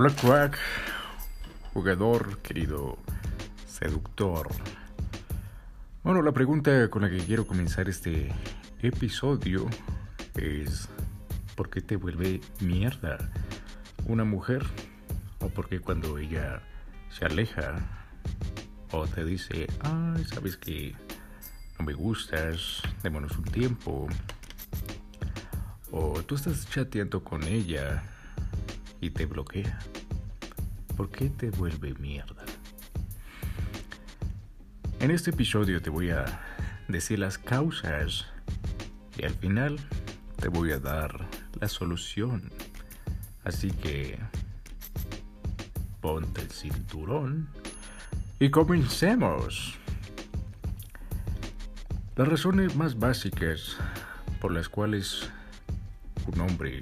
Hola crack, jugador, querido seductor. Bueno, la pregunta con la que quiero comenzar este episodio es ¿por qué te vuelve mierda una mujer? ¿O por qué cuando ella se aleja o te dice, ay, sabes que no me gustas, démonos un tiempo? O tú estás chateando con ella y te bloquea. ¿Por qué te vuelve mierda? En este episodio te voy a decir las causas y al final te voy a dar la solución. Así que ponte el cinturón y comencemos. Las razones más básicas por las cuales un hombre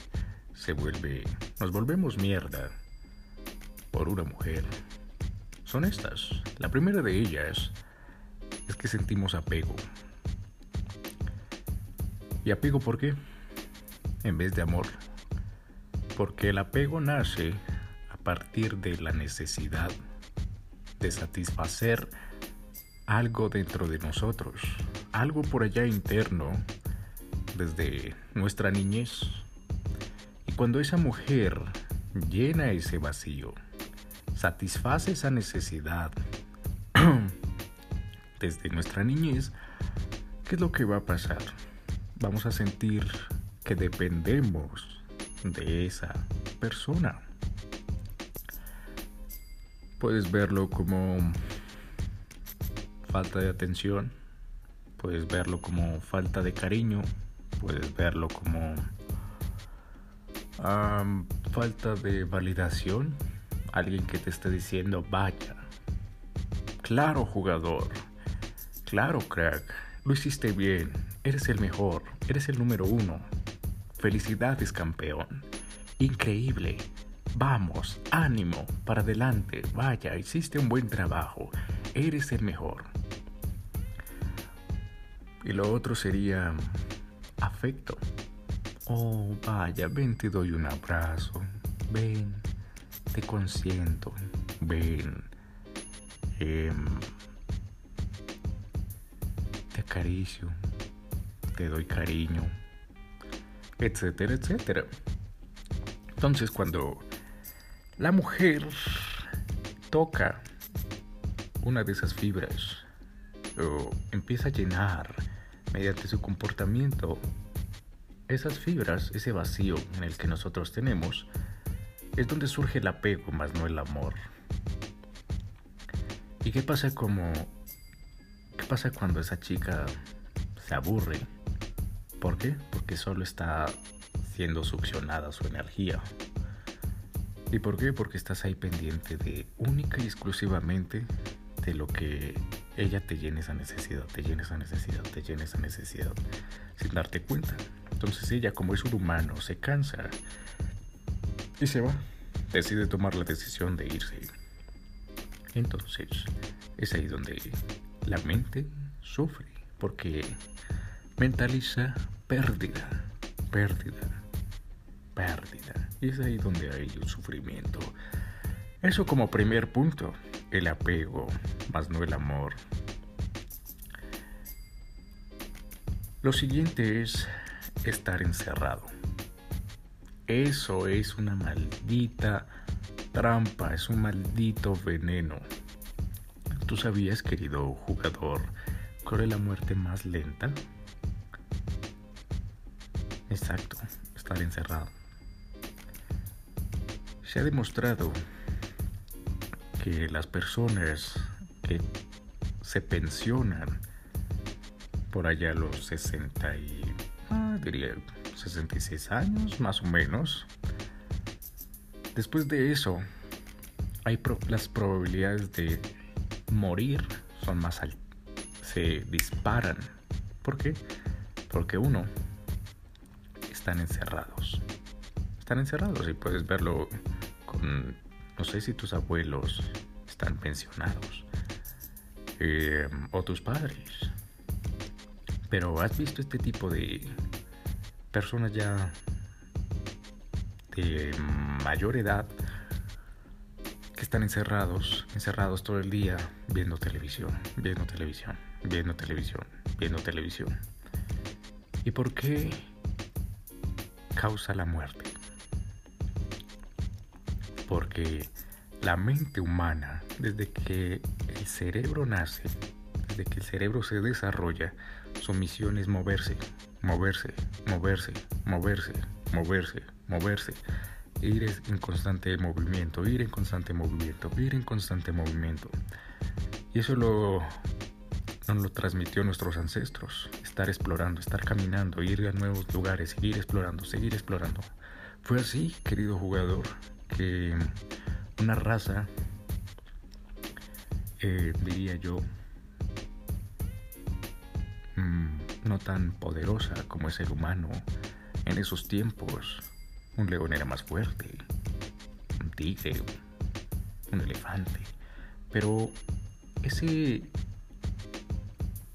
vuelve, nos volvemos mierda por una mujer son estas. La primera de ellas es que sentimos apego. ¿Y apego por qué? En vez de amor. Porque el apego nace a partir de la necesidad de satisfacer algo dentro de nosotros, algo por allá interno, desde nuestra niñez, cuando esa mujer llena ese vacío, satisface esa necesidad desde nuestra niñez, ¿qué es lo que va a pasar? Vamos a sentir que dependemos de esa persona. Puedes verlo como falta de atención, puedes verlo como falta de cariño, puedes verlo como falta de validación. Alguien que te esté diciendo, vaya. Claro, jugador. Claro, crack. Lo hiciste bien. Eres el mejor. Eres el número uno. Felicidades, campeón. Increíble. Vamos, ánimo, para adelante. Vaya, hiciste un buen trabajo. Eres el mejor. Y lo otro sería afecto. Oh, vaya, ven, te doy un abrazo. Ven, te consiento. Ven. Em, te acaricio. Te doy cariño. Etcétera, etcétera. Entonces, cuando la mujer toca una de esas fibras o empieza a llenar mediante su comportamiento esas fibras, ese vacío en el que nosotros tenemos, es donde surge el apego más no el amor. ¿Y qué pasa como qué pasa cuando esa chica se aburre? ¿Por qué? Porque solo está siendo succionada su energía. ¿Y por qué? Porque estás ahí pendiente de única y exclusivamente de lo que ella te llena esa necesidad, te llena esa necesidad, te llena esa necesidad, sin darte cuenta. Entonces ella, como es un humano, se cansa y se va. Decide tomar la decisión de irse. Entonces, es ahí donde la mente sufre, porque mentaliza pérdida, pérdida, pérdida. Y es ahí donde hay un sufrimiento. Eso como primer punto, el apego, más no el amor. Lo siguiente es estar encerrado. Eso es una maldita trampa, es un maldito veneno. ¿Tú sabías, querido jugador, cuál es la muerte más lenta? Exacto, estar encerrado. Se ha demostrado que las personas que se pensionan por allá a los 60 y diría 66 años más o menos. Después de eso, hay las probabilidades de morir son más altas, se disparan. ¿Por qué? Porque uno, están encerrados. Están encerrados y puedes verlo con, no sé si tus abuelos están pensionados eh, o tus padres. Pero has visto este tipo de personas ya de mayor edad que están encerrados, encerrados todo el día viendo televisión, viendo televisión, viendo televisión, viendo televisión. ¿Y por qué causa la muerte? Porque la mente humana, desde que el cerebro nace, desde que el cerebro se desarrolla, su misión es moverse, moverse, moverse, moverse, moverse, moverse ir en constante movimiento, ir en constante movimiento, ir en constante movimiento. Y eso lo, nos lo transmitió nuestros ancestros, estar explorando, estar caminando, ir a nuevos lugares, seguir explorando, seguir explorando. Fue así, querido jugador, que una raza, eh, diría yo, mm, no tan poderosa como es el humano, en esos tiempos un león era más fuerte, un tigre, un elefante. Pero ese,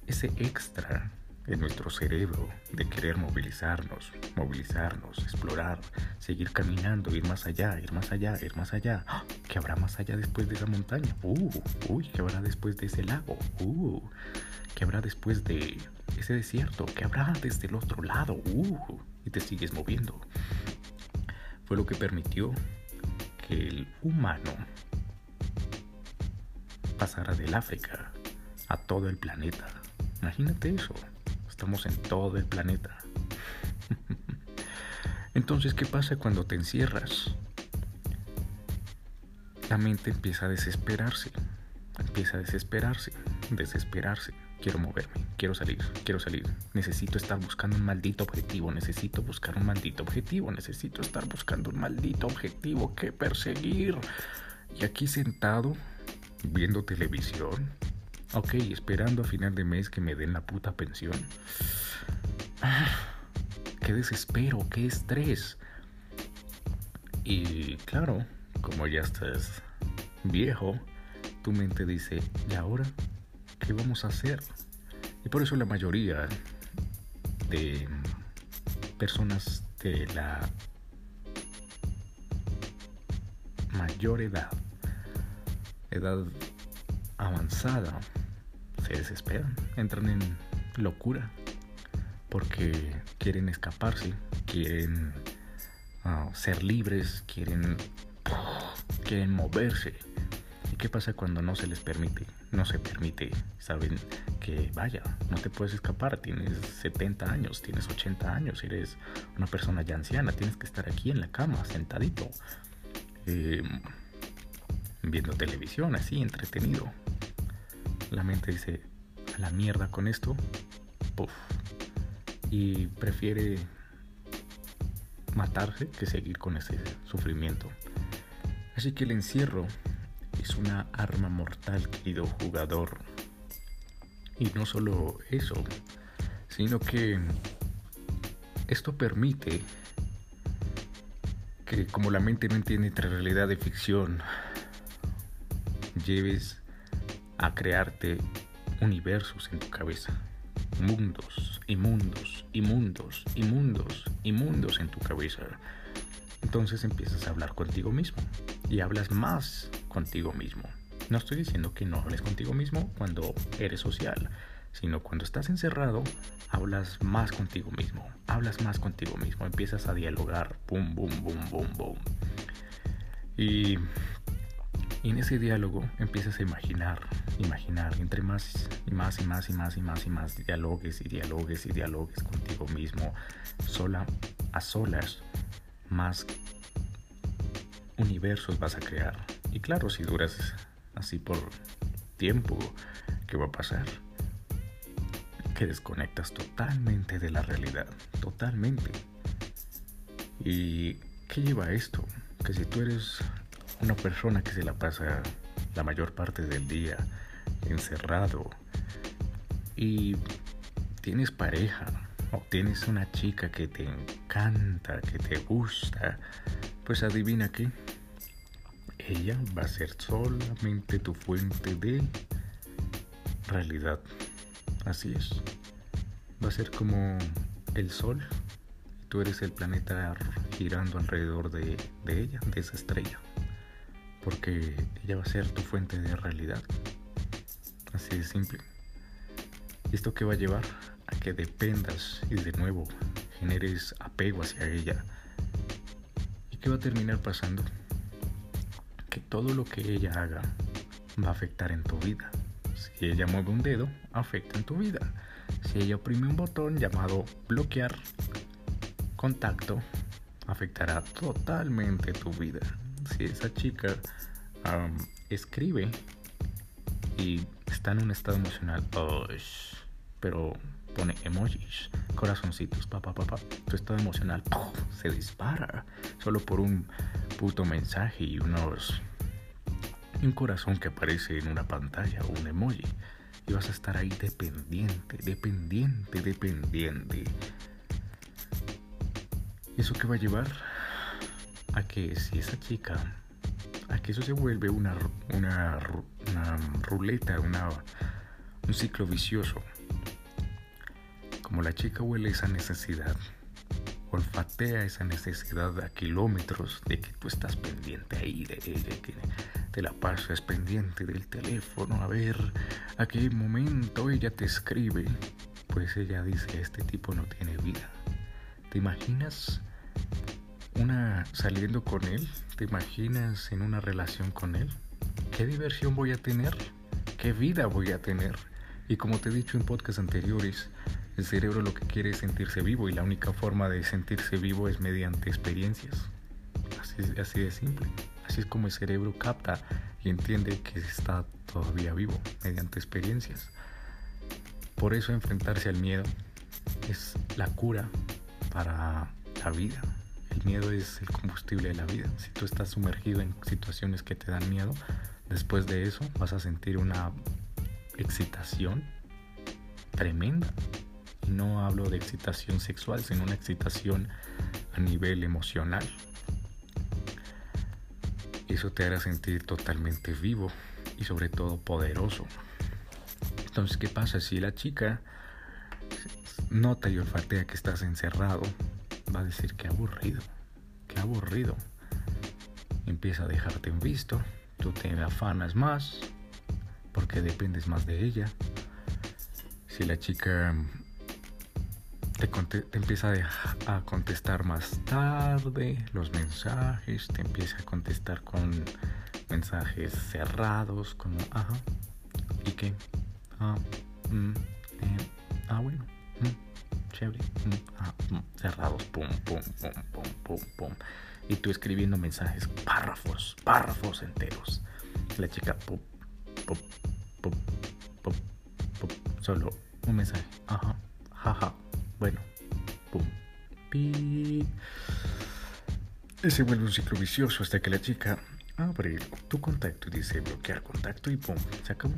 ese extra en nuestro cerebro de querer movilizarnos, movilizarnos, explorar, seguir caminando, ir más allá, ir más allá, ir más allá. ¡Ah! ¿Qué habrá más allá después de esa montaña? Uh, uy, ¿qué habrá después de ese lago? Uh, ¿qué habrá después de ese desierto? ¿Qué habrá desde el otro lado? Uh, y te sigues moviendo fue lo que permitió que el humano pasara del África a todo el planeta. Imagínate eso, estamos en todo el planeta. Entonces, ¿qué pasa cuando te encierras? La mente empieza a desesperarse, empieza a desesperarse, desesperarse quiero moverme, quiero salir, quiero salir. Necesito estar buscando un maldito objetivo, necesito buscar un maldito objetivo, necesito estar buscando un maldito objetivo que perseguir. Y aquí sentado, viendo televisión, ok, esperando a final de mes que me den la puta pensión. Ah, qué desespero, qué estrés. Y claro, como ya estás viejo, tu mente dice, ¿y ahora ¿qué vamos a hacer? Y por eso la mayoría de personas de la mayor edad, edad avanzada, se desesperan, entran en locura porque quieren escaparse, quieren ah, ser libres, quieren, quieren moverse. ¿Y qué pasa cuando no se les permite? no se permite. Saben que, vaya, no te puedes escapar. Tienes 70 años, tienes 80 años, eres una persona ya anciana. Tienes que estar aquí en la cama, sentadito, em, viendo televisión, así, entretenido. La mente dice, a la mierda con esto. Puff. Y prefiere matarse que seguir con ese sufrimiento. Así que el encierro es una arma mortal, querido jugador. Y no solo eso, sino que esto permite que como la mente no entiende entre realidad y ficción, lleves a crearte universos en tu cabeza, mundos y mundos y mundos y mundos y mundos en tu cabeza. Entonces empiezas a hablar contigo mismo y hablas más contigo mismo. No estoy diciendo que no hables contigo mismo cuando eres social, sino cuando estás encerrado, hablas más contigo mismo, hablas más contigo mismo, empiezas a dialogar, boom, boom, boom, boom, boom. Y, y en ese diálogo empiezas a imaginar, imaginar, entre más y más y más y más y más y más dialogues y dialogues y dialogues contigo mismo, sola, a solas, más universos vas a crear. Y claro, si duras así por tiempo, ¿qué va a pasar? Que desconectas totalmente de la realidad, totalmente. ¿Y qué lleva a esto? Que si tú eres una persona que se la pasa la mayor parte del día encerrado y tienes pareja o tienes una chica que te encanta, que te gusta, pues adivina qué, ella va a ser solamente tu fuente de realidad. Así es. Va a ser como el sol. Tú eres el planeta girando alrededor de, ella, de esa estrella. Porque ella va a ser tu fuente de realidad. Así de simple. ¿Esto que va a llevar? A que dependas y de nuevo generes apego hacia ella. ¿Y qué va a terminar pasando? Que todo lo que ella haga va a afectar en tu vida. Si ella mueve un dedo, afecta en tu vida. Si ella oprime un botón llamado bloquear contacto, afectará totalmente tu vida. Si esa chica escribe y está en un estado emocional, pero pone emojis, corazoncitos, papá, papá, tu estado emocional se dispara solo por un puto mensaje y unos un corazón que aparece en una pantalla o un emoji y vas a estar ahí dependiente, dependiente, dependiente. ¿Eso qué va a llevar? A que si esa chica, a que eso se vuelve una, una, ruleta, un ciclo vicioso. Como la chica huele esa necesidad, olfatea esa necesidad a kilómetros de que tú estás pendiente ahí de ella, que te la pasas pendiente del teléfono a ver a qué momento ella te escribe, pues ella dice, este tipo no tiene vida. ¿Te imaginas una saliendo con él? ¿Te imaginas en una relación con él? ¿Qué diversión voy a tener? ¿Qué vida voy a tener? Y como te he dicho en podcasts anteriores, el cerebro lo que quiere es sentirse vivo y la única forma de sentirse vivo es mediante experiencias. Así, así de simple. Así es como el cerebro capta y entiende que está todavía vivo mediante experiencias. Por eso enfrentarse al miedo es la cura para la vida. El miedo es el combustible de la vida. Si tú estás sumergido en situaciones que te dan miedo, después de eso vas a sentir una excitación tremenda. Y no hablo de excitación sexual, sino una excitación a nivel emocional. Eso te hará sentir totalmente vivo y sobre todo poderoso. Entonces, ¿qué pasa si la chica nota y olfatea que estás encerrado? Va a decir que aburrido, que aburrido. Empieza a dejarte en visto, tú te afanas más porque dependes más de ella. Si la chica te, empieza a, contestar más tarde los mensajes, te empieza a contestar con mensajes cerrados, como, ajá, ¿y qué? Ah, mm, eh, ah bueno, mm, chévere, ah, cerrados, pum, pum, pum, pum, pum, pum. Y tú escribiendo mensajes, párrafos, párrafos enteros. La chica, pum, solo un mensaje, ajá, jaja. Bueno, pum, pi. Y se vuelve un ciclo vicioso hasta que la chica abre tu contacto y dice bloquear contacto y pum, se acabó.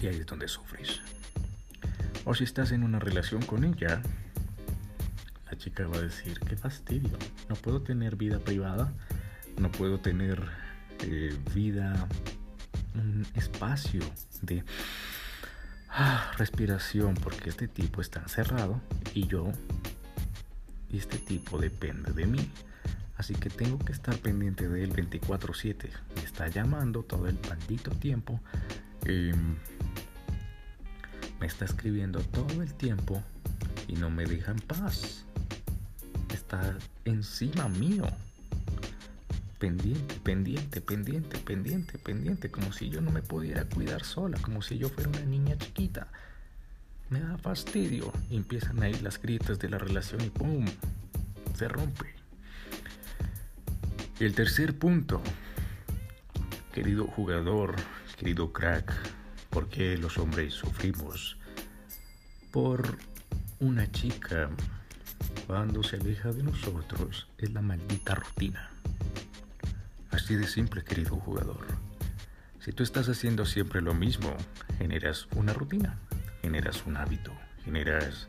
Y ahí es donde sufres. O si estás en una relación con ella, la chica va a decir, qué fastidio, no puedo tener vida privada, no puedo tener eh, vida, un espacio de Ah, respiración, porque este tipo está encerrado y yo, y este tipo depende de mí. Así que tengo que estar pendiente de él 24/7. Me está llamando todo el maldito tiempo. Em, me está escribiendo todo el tiempo y no me deja en paz. Está encima mío pendiente, pendiente, pendiente, pendiente, pendiente, como si yo no me pudiera cuidar sola, como si yo fuera una niña chiquita. Me da fastidio y empiezan a ir las grietas de la relación y ¡pum! Se rompe. El tercer punto, querido jugador, querido crack, ¿por qué los hombres sufrimos? Por una chica cuando se aleja de nosotros es la maldita rutina. Así de simple, querido jugador. Si tú estás haciendo siempre lo mismo, generas una rutina, generas un hábito, generas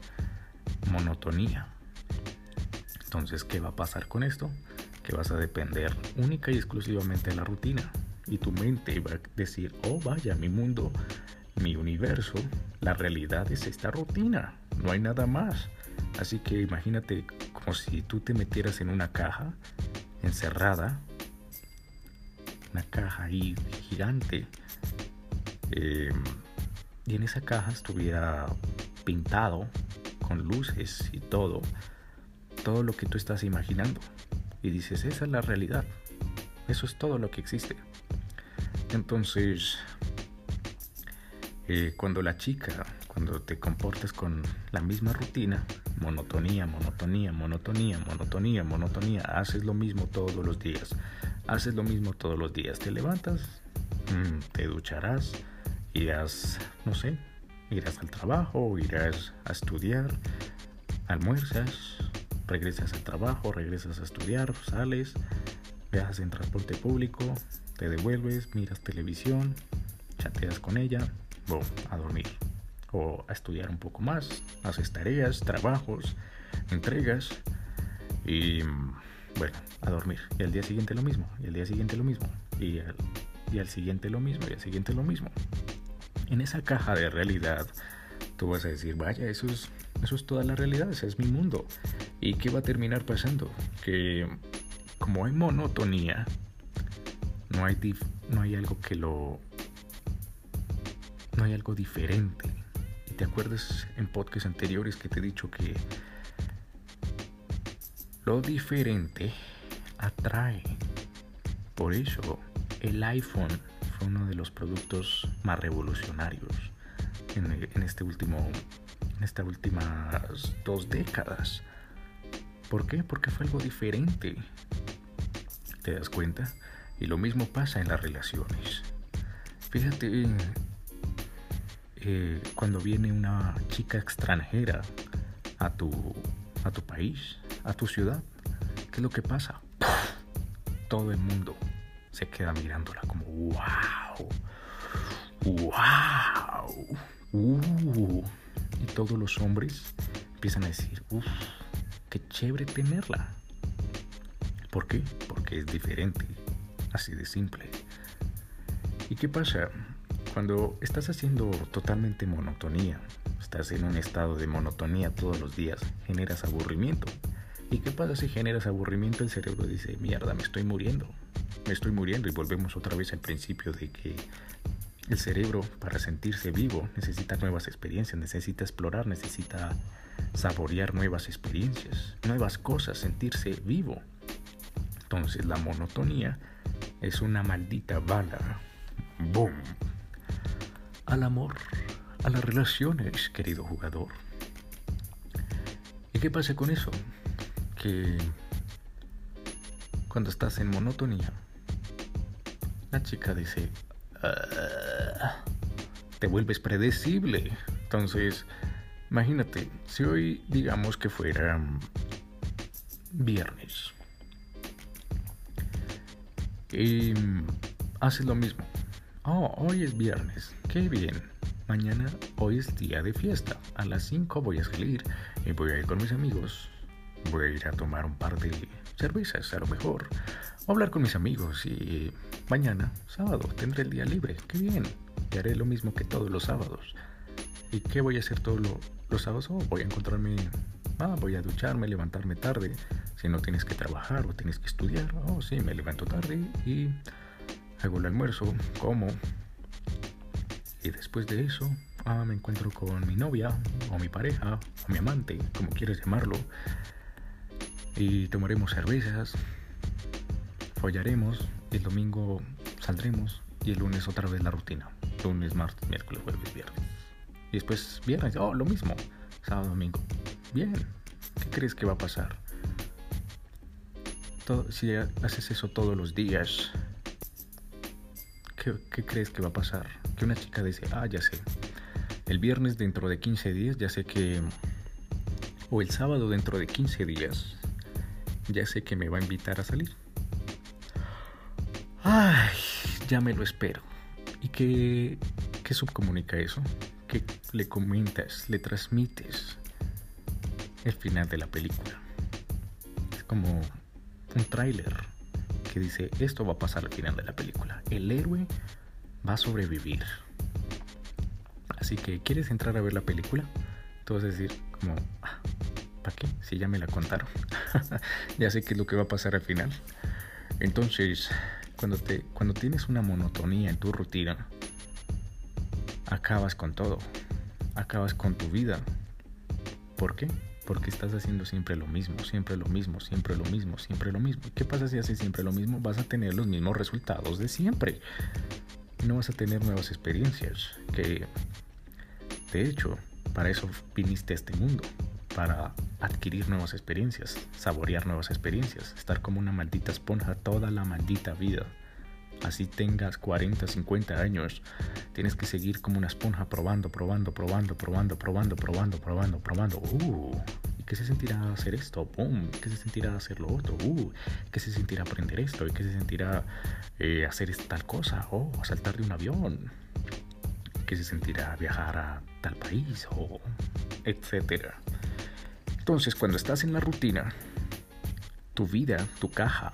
monotonía. Entonces, ¿qué va a pasar con esto? Que vas a depender única y exclusivamente de la rutina. Y tu mente va a decir, oh vaya, mi mundo, mi universo, la realidad es esta rutina, no hay nada más. Así que imagínate como si tú te metieras en una caja encerrada una caja ahí gigante. Em, y en esa caja estuviera pintado con luces y todo, todo lo que tú estás imaginando. Y dices, esa es la realidad. Eso es todo lo que existe. Entonces, eh, cuando la chica, cuando te comportas con la misma rutina, monotonía, monotonía, monotonía, monotonía, monotonía, haces lo mismo todos los días, haces lo mismo todos los días, te levantas, mm, te ducharás, irás, no sé, irás al trabajo, irás a estudiar, almuerzas, regresas al trabajo, regresas a estudiar, sales, viajas en transporte público, te devuelves, miras televisión, chateas con ella, a dormir, o a estudiar un poco más, haces tareas, trabajos, entregas y bueno, a dormir. Y al día siguiente lo mismo, y al día siguiente lo mismo, y al, y al siguiente lo mismo, y al siguiente lo mismo en esa caja de realidad, tú vas a decir, vaya, eso es, eso es toda la realidad, ese es mi mundo. ¿Y qué va a terminar pasando? Que como hay monotonía, no hay, no hay algo que lo... No hay algo diferente. Y te acuerdas en podcasts anteriores que te he dicho que lo diferente atrae. Por eso el iPhone fue uno de los productos más revolucionarios en, este último, en estas últimas dos décadas. ¿Por qué? Porque fue algo diferente. ¿Te das cuenta? Y lo mismo pasa en las relaciones. Fíjate, eh, cuando viene una chica extranjera a tu, a tu país, a tu ciudad, ¿qué es lo que pasa? Todo el mundo se queda mirándola como wow, wow, uh. y todos los hombres empiezan a decir, uff, qué chévere tenerla. ¿Por qué? Porque es diferente, así de simple. ¿Y qué pasa? Cuando estás haciendo totalmente monotonía, estás en un estado de monotonía todos los días, generas aburrimiento. ¿Y qué pasa si generas aburrimiento? El cerebro dice, mierda, me estoy muriendo me estoy muriendo y volvemos otra vez al principio de que el cerebro para sentirse vivo necesita nuevas experiencias, necesita explorar, necesita saborear nuevas experiencias, nuevas cosas, sentirse vivo. Entonces la monotonía es una maldita bala. ¡Boom! Al amor, a las relaciones, querido jugador. ¿Y qué pasa con eso? Que cuando estás en monotonía, la chica dice, ah, te vuelves predecible. Entonces, imagínate, si hoy digamos que fuera viernes y haces lo mismo. Oh, hoy es viernes, qué bien. Mañana, hoy es día de fiesta. A las 5 voy a salir y voy a ir con mis amigos. Voy a ir a tomar un par de cervezas, a lo mejor hablar con mis amigos y mañana, sábado, tendré el día libre. Qué bien. Y haré lo mismo que todos los sábados. ¿Y qué voy a hacer todos los sábados? Oh, voy a encontrarme, ah, voy a ducharme, levantarme tarde. Si no tienes que trabajar o tienes que estudiar, oh, sí, me levanto tarde y hago el almuerzo, como. Y después de eso, ah, me encuentro con mi novia o mi pareja o mi amante, como quieras llamarlo. Y tomaremos cervezas, follaremos, el domingo saldremos y el lunes otra vez la rutina. Lunes, martes, miércoles, jueves, viernes. Y después viernes, oh, lo mismo. Sábado, domingo. Bien. ¿Qué crees que va a pasar? Si haces eso todos los días, ¿qué, ¿qué, crees que va a pasar? Que una chica dice, ah, ya sé. El viernes dentro de 15 días, ya sé que... O el sábado dentro de 15 días, ya sé que me va a invitar a salir. Ay, ya me lo espero. ¿Y qué, qué subcomunica eso? ¿Qué le comentas, le transmites el final de la película? Es como un tráiler que dice, esto va a pasar al final de la película. El héroe va a sobrevivir. Así que, ¿quieres entrar a ver la película? Tú vas a decir, como, ah, ¿para qué? Si ya me la contaron. ya sé qué es lo que va a pasar al final. Entonces, cuando, te, cuando tienes una monotonía en tu rutina, acabas con todo, acabas con tu vida. ¿Por qué? Porque estás haciendo siempre lo mismo, siempre lo mismo, siempre lo mismo, siempre lo mismo. ¿Qué pasa si haces siempre lo mismo? Vas a tener los mismos resultados de siempre. No vas a tener nuevas experiencias. Que, de hecho, para eso viniste a este mundo. Para adquirir nuevas experiencias, saborear nuevas experiencias, estar como una maldita esponja toda la maldita vida. Así tengas 40, 50 años, tienes que seguir como una esponja probando, probando, probando, probando, probando, probando, probando, probando. Uh, ¿y qué se sentirá hacer esto? ¡Pum! ¿Qué se sentirá hacer lo otro? Uh, ¿qué se sentirá aprender esto? ¿Y qué se sentirá eh, hacer tal cosa? Oh, saltar de un avión. ¿Qué se sentirá viajar a tal país? O etcétera. Entonces, cuando estás en la rutina, tu vida, tu caja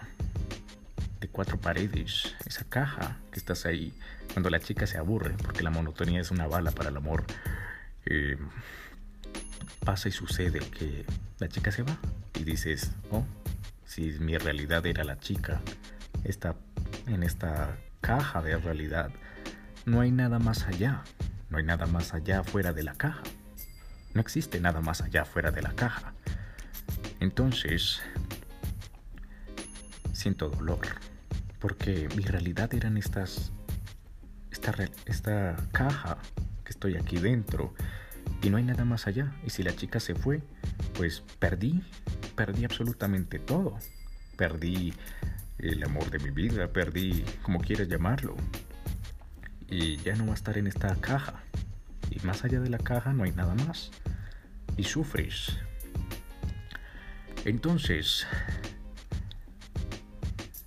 de cuatro paredes, esa caja que estás ahí, cuando la chica se aburre, porque la monotonía es una bala para el amor, eh, pasa y sucede que la chica se va y dices, oh, si mi realidad era la chica, está en esta caja de realidad, no hay nada más allá, no hay nada más allá fuera de la caja. No existe nada más allá fuera de la caja. Entonces, siento dolor, porque mi realidad eran estas, esta, esta caja que estoy aquí dentro y no hay nada más allá. Y si la chica se fue, pues perdí, perdí absolutamente todo. Perdí el amor de mi vida, perdí como quieras llamarlo. Y ya no va a estar en esta caja. Y más allá de la caja no hay nada más. Y sufres. Entonces,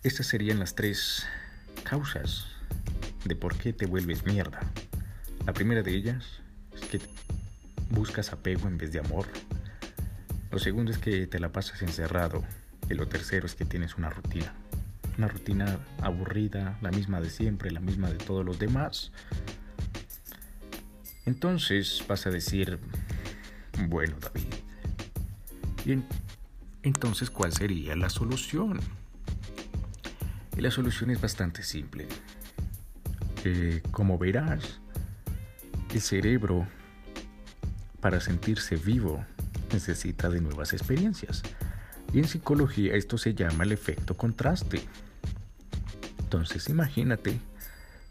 estas serían las tres causas de por qué te vuelves mierda. La primera de ellas es que buscas apego en vez de amor. Lo segundo es que te la pasas encerrado. Y lo tercero es que tienes una rutina. Una rutina aburrida, la misma de siempre, la misma de todos los demás. Entonces vas a decir, bueno David, ¿y entonces cuál sería la solución? Y la solución es bastante simple. Eh, como verás, el cerebro, para sentirse vivo, necesita de nuevas experiencias. Y en psicología esto se llama el efecto contraste. Entonces imagínate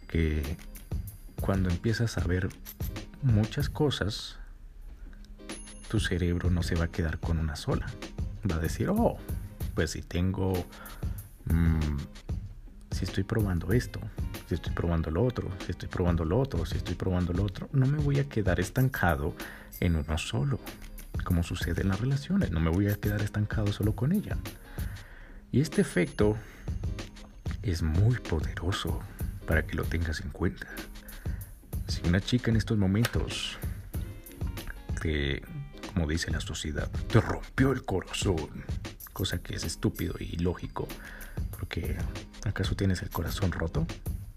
que cuando empiezas a ver muchas cosas, tu cerebro no se va a quedar con una sola. Va a decir, oh, pues si tengo, mm, si estoy probando esto, si estoy probando lo otro, si estoy probando lo otro, si estoy probando lo otro, no me voy a quedar estancado en uno solo, como sucede en las relaciones, no me voy a quedar estancado solo con ella. Y este efecto es muy poderoso para que lo tengas en cuenta. Si una chica en estos momentos te, como dice la sociedad, te rompió el corazón, cosa que es estúpido y ilógico, porque ¿acaso tienes el corazón roto?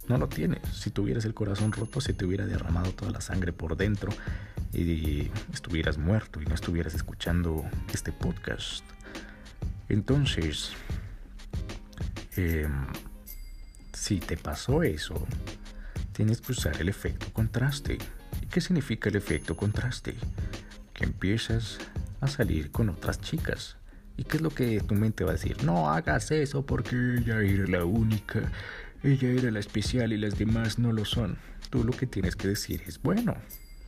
No lo tienes. Si tuvieras el corazón roto, se te hubiera derramado toda la sangre por dentro y estuvieras muerto y no estuvieras escuchando este podcast. Entonces, eh, si te pasó eso, tienes que usar el efecto contraste. ¿Y qué significa el efecto contraste? Que empiezas a salir con otras chicas. ¿Y qué es lo que tu mente va a decir? No hagas eso porque ella era la única, ella era la especial y las demás no lo son. Tú lo que tienes que decir es, bueno,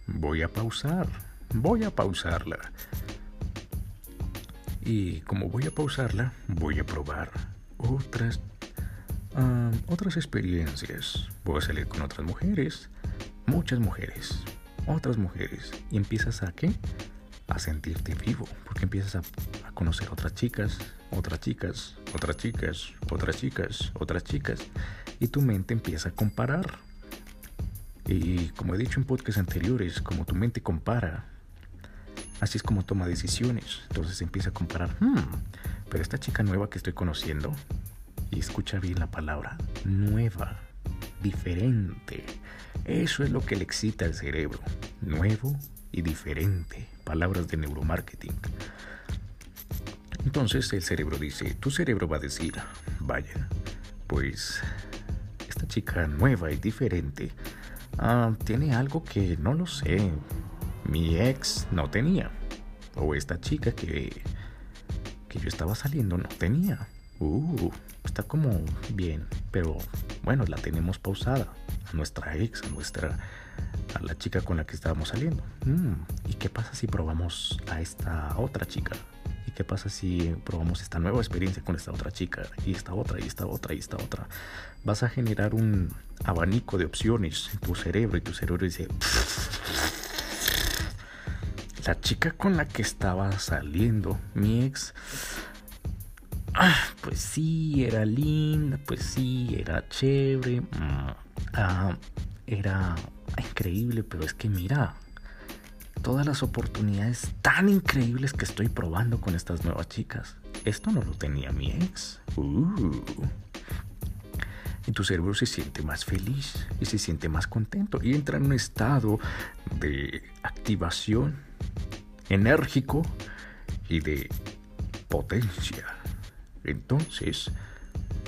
voy a pausar, voy a pausarla. Y como voy a pausarla, voy a probar otras otras experiencias. Voy a salir con otras mujeres, muchas mujeres, otras mujeres. Y empiezas a qué? A sentirte vivo, porque empiezas a, conocer otras chicas, otras chicas, otras chicas, otras chicas, otras chicas. Y tu mente empieza a comparar. Y como he dicho en podcasts anteriores, como tu mente compara, así es como toma decisiones. Entonces empieza a comparar, hmm, pero esta chica nueva que estoy conociendo, y escucha bien la palabra, nueva, diferente. Eso es lo que le excita al cerebro, nuevo y diferente. Palabras de neuromarketing. Entonces el cerebro dice, tu cerebro va a decir, vaya, pues esta chica nueva y diferente ah, tiene algo que no lo sé, mi ex no tenía. O esta chica que, que yo estaba saliendo no tenía. Uh, está como bien, pero bueno, la tenemos pausada. A nuestra ex, a nuestra. a la chica con la que estábamos saliendo. Mm, ¿Y qué pasa si probamos a esta otra chica? ¿Y qué pasa si probamos esta nueva experiencia con esta otra chica? Y esta otra, y esta otra, y esta otra. Vas a generar un abanico de opciones en tu cerebro y tu cerebro dice... La chica con la que estaba saliendo, mi ex... Ah, pues sí, era linda, pues sí, era chévere, mm, ah, era increíble, pero es que mira, todas las oportunidades tan increíbles que estoy probando con estas nuevas chicas. Esto no lo tenía mi ex. Uh. Y tu cerebro se siente más feliz y se siente más contento y entra en un estado de activación enérgico y de potencia. Entonces,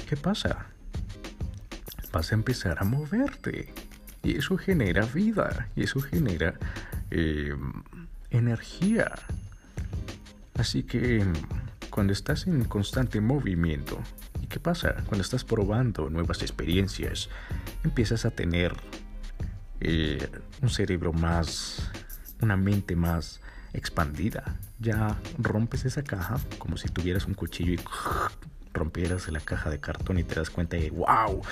¿qué pasa? Vas a empezar a moverte y eso genera vida y eso genera eh, energía. Así que cuando estás en constante movimiento, ¿y qué pasa? Cuando estás probando nuevas experiencias, empiezas a tener eh, un cerebro más, una mente más expandida. Ya rompes esa caja como si tuvieras un cuchillo y rompieras la caja de cartón y te das cuenta de, wow,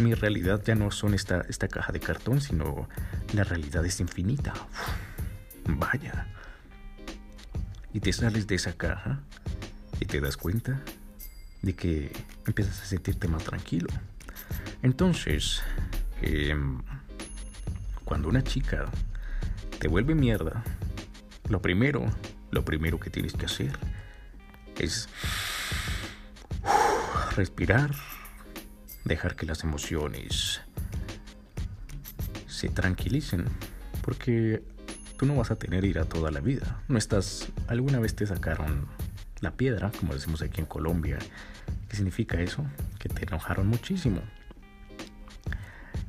mi realidad ya no son esta, esta caja de cartón, sino la realidad es infinita. vaya. Y te sales de esa caja y te das cuenta de que empiezas a sentirte más tranquilo. Entonces, em, cuando una chica te vuelve mierda, lo primero, lo primero que tienes que hacer es respirar, dejar que las emociones se tranquilicen, porque tú no vas a tener ira toda la vida. No estás, alguna vez te sacaron la piedra, como decimos aquí en Colombia. ¿Qué significa eso? Que te enojaron muchísimo.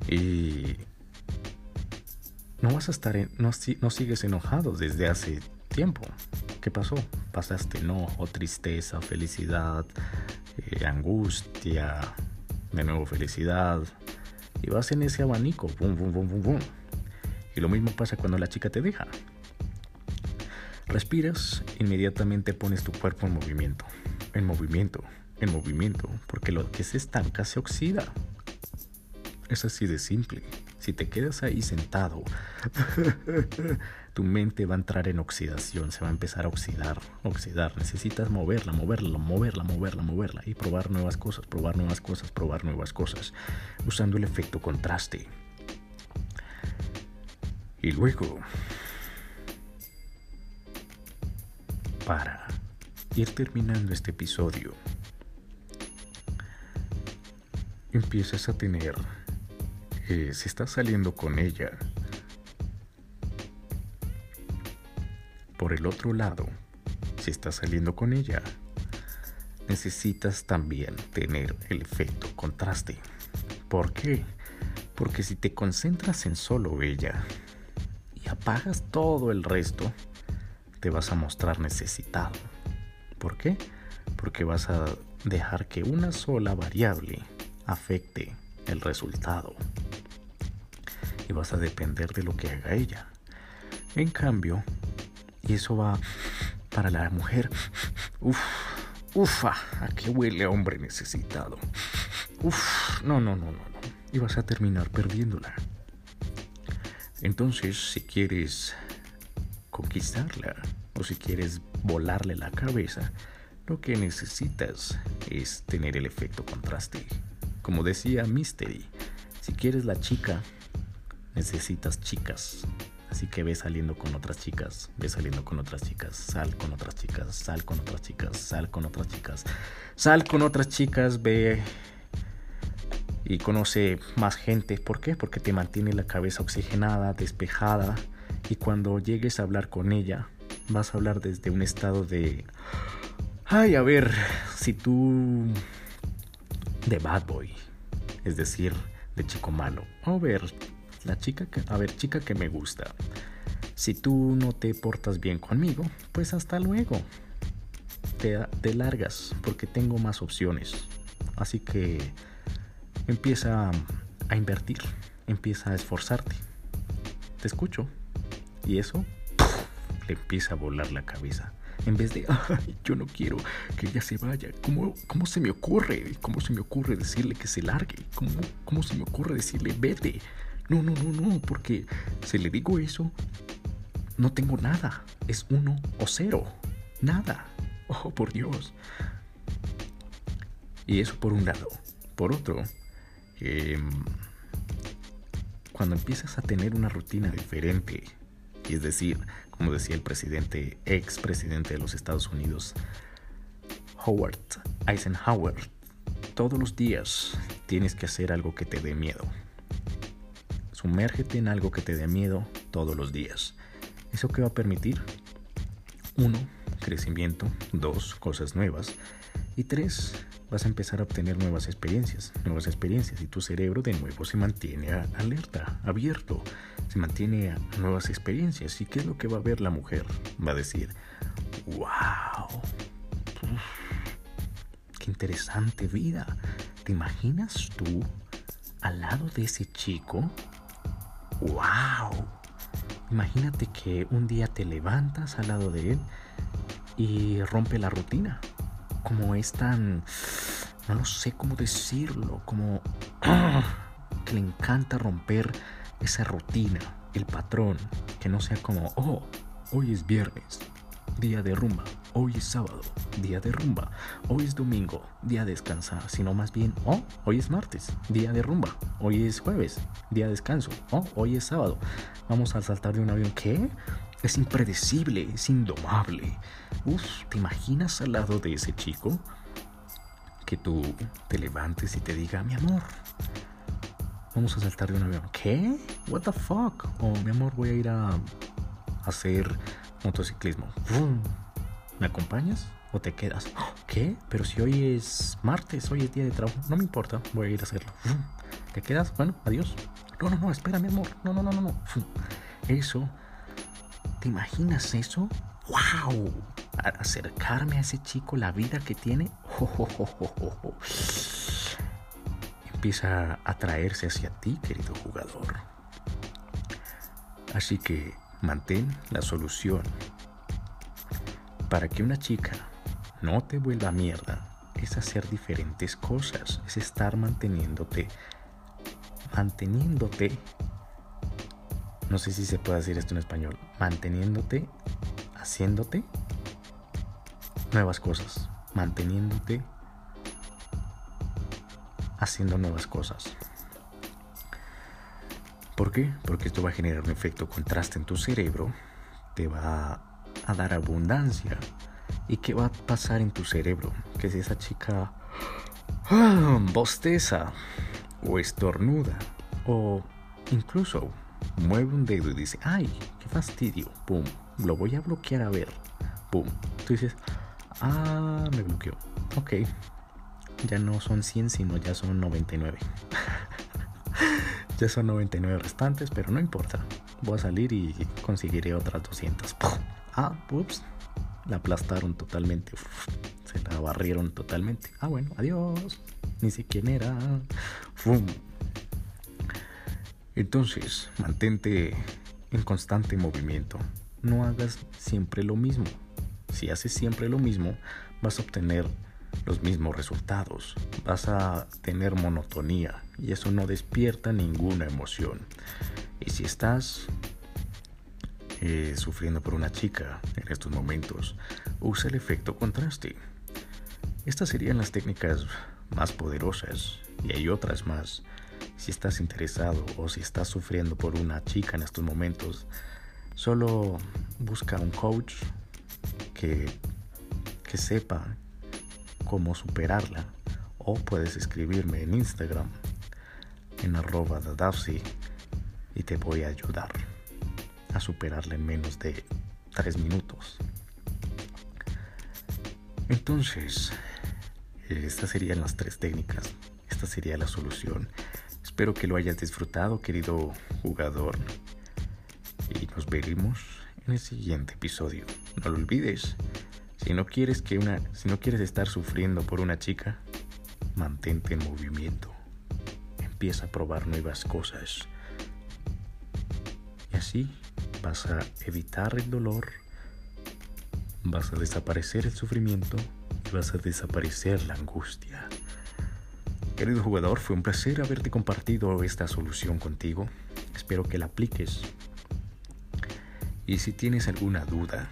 Y no vas a estar, no, no sigues enojado desde hace tiempo. ¿Qué pasó? Pasaste enojo, tristeza, felicidad, eh, angustia, de nuevo felicidad. Y vas en ese abanico, bum, bum, bum, bum, bum. Y lo mismo pasa cuando la chica te deja. Respiras, inmediatamente pones tu cuerpo en movimiento, en movimiento, en movimiento, porque lo que se estanca se oxida. Es así de simple. Si te quedas ahí sentado, tu mente va a entrar en oxidación, se va a empezar a oxidar, oxidar. Necesitas moverla, moverla, moverla, moverla, moverla y probar nuevas cosas, probar nuevas cosas, probar nuevas cosas, usando el efecto contraste. Y luego, para ir terminando este episodio, empiezas a tener si estás saliendo con ella, por el otro lado, si estás saliendo con ella, necesitas también tener el efecto contraste. ¿Por qué? Porque si te concentras en solo ella y apagas todo el resto, te vas a mostrar necesitado. ¿Por qué? Porque vas a dejar que una sola variable afecte el resultado y vas a depender de lo que haga ella. En cambio, y eso va para la mujer, uff, ufa, a qué huele hombre necesitado. Uf, no, no, no, no, no. Y vas a terminar perdiéndola. Entonces, si quieres conquistarla o si quieres volarle la cabeza, lo que necesitas es tener el efecto contraste. Como decía Mystery, si quieres la chica necesitas chicas. Así que ve saliendo con otras chicas, ve saliendo con otras chicas, sal con otras chicas, sal con otras chicas, sal con otras chicas, sal con otras chicas, ve y conoce más gente. ¿Por qué? Porque te mantiene la cabeza oxigenada, despejada y cuando llegues a hablar con ella, vas a hablar desde un estado de... Ay, a ver, si tú de bad boy, es decir, de chico malo. A ver, la chica que, a ver, chica que me gusta. Si tú no te portas bien conmigo, pues hasta luego. Te, largas porque tengo más opciones. Así que empieza a invertir, empieza a esforzarte. Te escucho. Y eso le empieza a volar la cabeza. En vez de, ay, yo no quiero que ella se vaya. ¿Cómo, cómo se me ocurre? ¿Cómo se me ocurre decirle que se largue? ¿Cómo, ¿Cómo se me ocurre decirle vete? No, no, no, no, porque si le digo eso, no tengo nada. Es uno o cero. Nada. Oh, por Dios. Y eso por un lado. Por otro, em, cuando empiezas a tener una rutina diferente, es decir, como decía el presidente, ex presidente de los Estados Unidos, Howard Eisenhower, todos los días tienes que hacer algo que te dé miedo. Sumérgete en algo que te dé miedo todos los días. ¿Eso qué va a permitir? Uno, crecimiento. Dos, cosas nuevas. Y tres, vas a empezar a obtener nuevas experiencias, nuevas experiencias y tu cerebro de nuevo se mantiene alerta, abierto, se mantiene a nuevas experiencias. ¿Y qué es lo que va a ver la mujer? Va a decir, wow, qué interesante vida. ¿Te imaginas tú al lado de ese chico? ¡Wow! Imagínate que un día te levantas al lado de él y rompe la rutina como es tan, no lo sé cómo decirlo, como que le encanta romper esa rutina, el patrón, que no sea como, oh, hoy es viernes, día de rumba, hoy es sábado, día de rumba, hoy es domingo, día de descansar, sino más bien, oh, hoy es martes, día de rumba, hoy es jueves, día de descanso, oh, hoy es sábado, vamos a saltar de un avión, ¿qué? Es impredecible, es indomable. Uf, ¿te imaginas al lado de ese chico? Que tú te levantes y te diga, mi amor, vamos a saltar de un avión. ¿Qué? What the fuck? Oh, mi amor, voy a ir a hacer motociclismo. ¿Me acompañas o te quedas? ¿Qué? Pero si hoy es martes, hoy es día de trabajo, no me importa, voy a ir a hacerlo. ¿Te quedas? Bueno, adiós. No, no, no, espera, mi amor. No, no, no, no, no. Eso ¿Te imaginas eso? ¡Wow! acercarme a ese chico, la vida que tiene, empieza a atraerse hacia ti, querido jugador. Así que mantén la solución. Para que una chica no te vuelva mierda, es hacer diferentes cosas, es estar manteniéndote, manteniéndote no sé si se puede decir esto en español, manteniéndote, haciéndote nuevas cosas, manteniéndote, haciendo nuevas cosas. ¿Por qué? Porque esto va a generar un efecto contraste en tu cerebro, te va a dar abundancia. ¿Y qué va a pasar en tu cerebro? Que si esa chica ah, bosteza o estornuda o incluso mueve un dedo y dice, ay, qué fastidio, pum, lo voy a bloquear a ver, pum. Tú dices, ah, me bloqueó, ok, ya no son 100, sino ya son 99. Ya son 99 restantes, pero no importa, voy a salir y conseguiré otras 200. Ah, ups, la aplastaron totalmente, se la barrieron totalmente. Ah, bueno, adiós, ni siquiera era. ¡Fum! Entonces, mantente en constante movimiento. No hagas siempre lo mismo. Si haces siempre lo mismo, vas a obtener los mismos resultados. Vas a tener monotonía y eso no despierta ninguna emoción. Y si estás eh, sufriendo por una chica en estos momentos, usa el efecto contraste. Estas serían las técnicas más poderosas y hay otras más si estás interesado o si estás sufriendo por una chica en estos momentos, solo busca un coach que, que sepa cómo superarla o puedes escribirme en Instagram en arroba y te voy a ayudar a superarla en menos de 3 minutos. Entonces, estas serían las tres técnicas esta sería la solución. Espero que lo hayas disfrutado, querido jugador. Y nos veremos en el siguiente episodio. No lo olvides. Si no quieres que una, si no quieres estar sufriendo por una chica, mantente en movimiento. Empieza a probar nuevas cosas. Y así vas a evitar el dolor, vas a desaparecer el sufrimiento y vas a desaparecer la angustia. Querido jugador, fue un placer haberte compartido esta solución contigo. Espero que la apliques. Y si tienes alguna duda,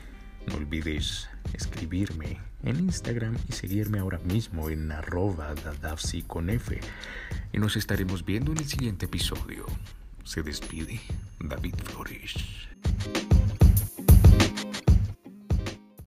no olvides escribirme en Instagram y seguirme ahora mismo en arroba con. Y nos estaremos viendo en el siguiente episodio. Se despide David Flores.